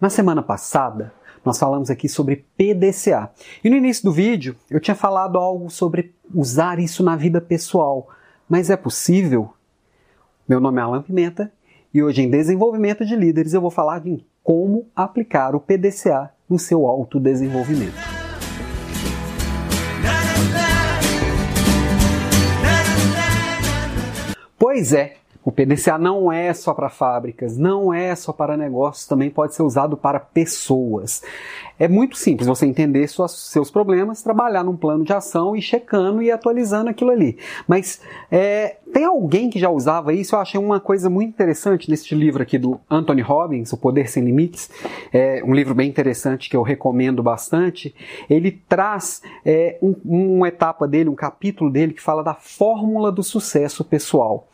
Na semana passada, nós falamos aqui sobre PDCA. E no início do vídeo, eu tinha falado algo sobre usar isso na vida pessoal. Mas é possível? Meu nome é Alan Pimenta e hoje em Desenvolvimento de Líderes eu vou falar de como aplicar o PDCA no seu autodesenvolvimento. Pois é, o PDCA não é só para fábricas, não é só para negócios, também pode ser usado para pessoas. É muito simples você entender suas, seus problemas, trabalhar num plano de ação e checando e atualizando aquilo ali. Mas é, tem alguém que já usava isso? Eu achei uma coisa muito interessante neste livro aqui do Anthony Robbins, O Poder Sem Limites. É um livro bem interessante que eu recomendo bastante. Ele traz é, um, uma etapa dele, um capítulo dele que fala da fórmula do sucesso pessoal.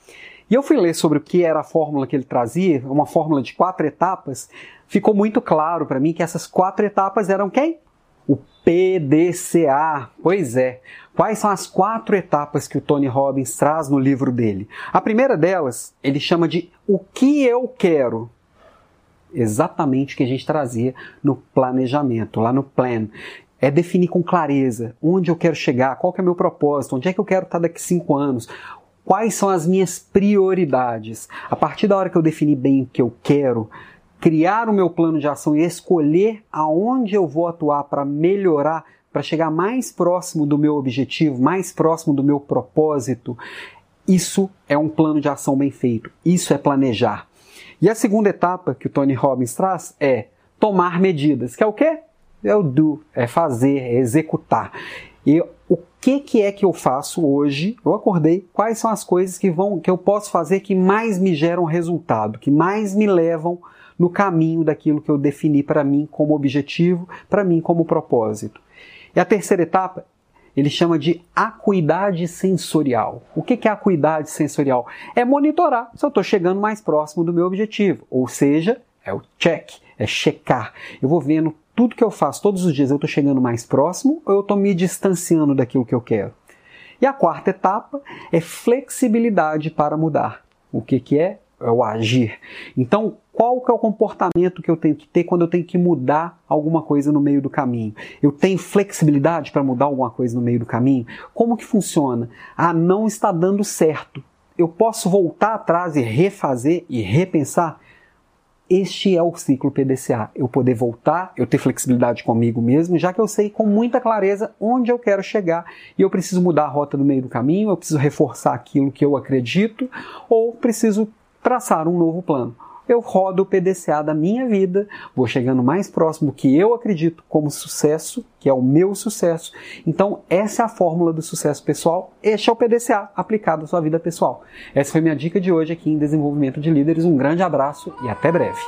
E eu fui ler sobre o que era a fórmula que ele trazia, uma fórmula de quatro etapas. Ficou muito claro para mim que essas quatro etapas eram quem? O PDCA. Pois é. Quais são as quatro etapas que o Tony Robbins traz no livro dele? A primeira delas, ele chama de o que eu quero. Exatamente o que a gente trazia no planejamento, lá no plan é definir com clareza onde eu quero chegar, qual que é o meu propósito, onde é que eu quero estar daqui cinco anos, quais são as minhas prioridades. A partir da hora que eu definir bem o que eu quero, criar o meu plano de ação e escolher aonde eu vou atuar para melhorar, para chegar mais próximo do meu objetivo, mais próximo do meu propósito, isso é um plano de ação bem feito. Isso é planejar. E a segunda etapa que o Tony Robbins traz é tomar medidas, que é o quê? É o do, é fazer, é executar. E o que, que é que eu faço hoje? Eu acordei, quais são as coisas que vão que eu posso fazer que mais me geram resultado, que mais me levam no caminho daquilo que eu defini para mim como objetivo, para mim como propósito. E a terceira etapa, ele chama de acuidade sensorial. O que é acuidade sensorial? É monitorar se eu estou chegando mais próximo do meu objetivo, ou seja, é o check, é checar. Eu vou vendo tudo que eu faço todos os dias, eu estou chegando mais próximo ou eu estou me distanciando daquilo que eu quero? E a quarta etapa é flexibilidade para mudar. O que, que é? É o agir. Então, qual que é o comportamento que eu tenho que ter quando eu tenho que mudar alguma coisa no meio do caminho? Eu tenho flexibilidade para mudar alguma coisa no meio do caminho? Como que funciona? Ah, não está dando certo. Eu posso voltar atrás e refazer e repensar? Este é o ciclo PDCA. Eu poder voltar, eu ter flexibilidade comigo mesmo, já que eu sei com muita clareza onde eu quero chegar e eu preciso mudar a rota no meio do caminho, eu preciso reforçar aquilo que eu acredito ou preciso traçar um novo plano eu rodo o PDCA da minha vida, vou chegando mais próximo que eu acredito como sucesso, que é o meu sucesso. Então, essa é a fórmula do sucesso pessoal. Este é o PDCA aplicado à sua vida pessoal. Essa foi minha dica de hoje aqui em Desenvolvimento de Líderes. Um grande abraço e até breve.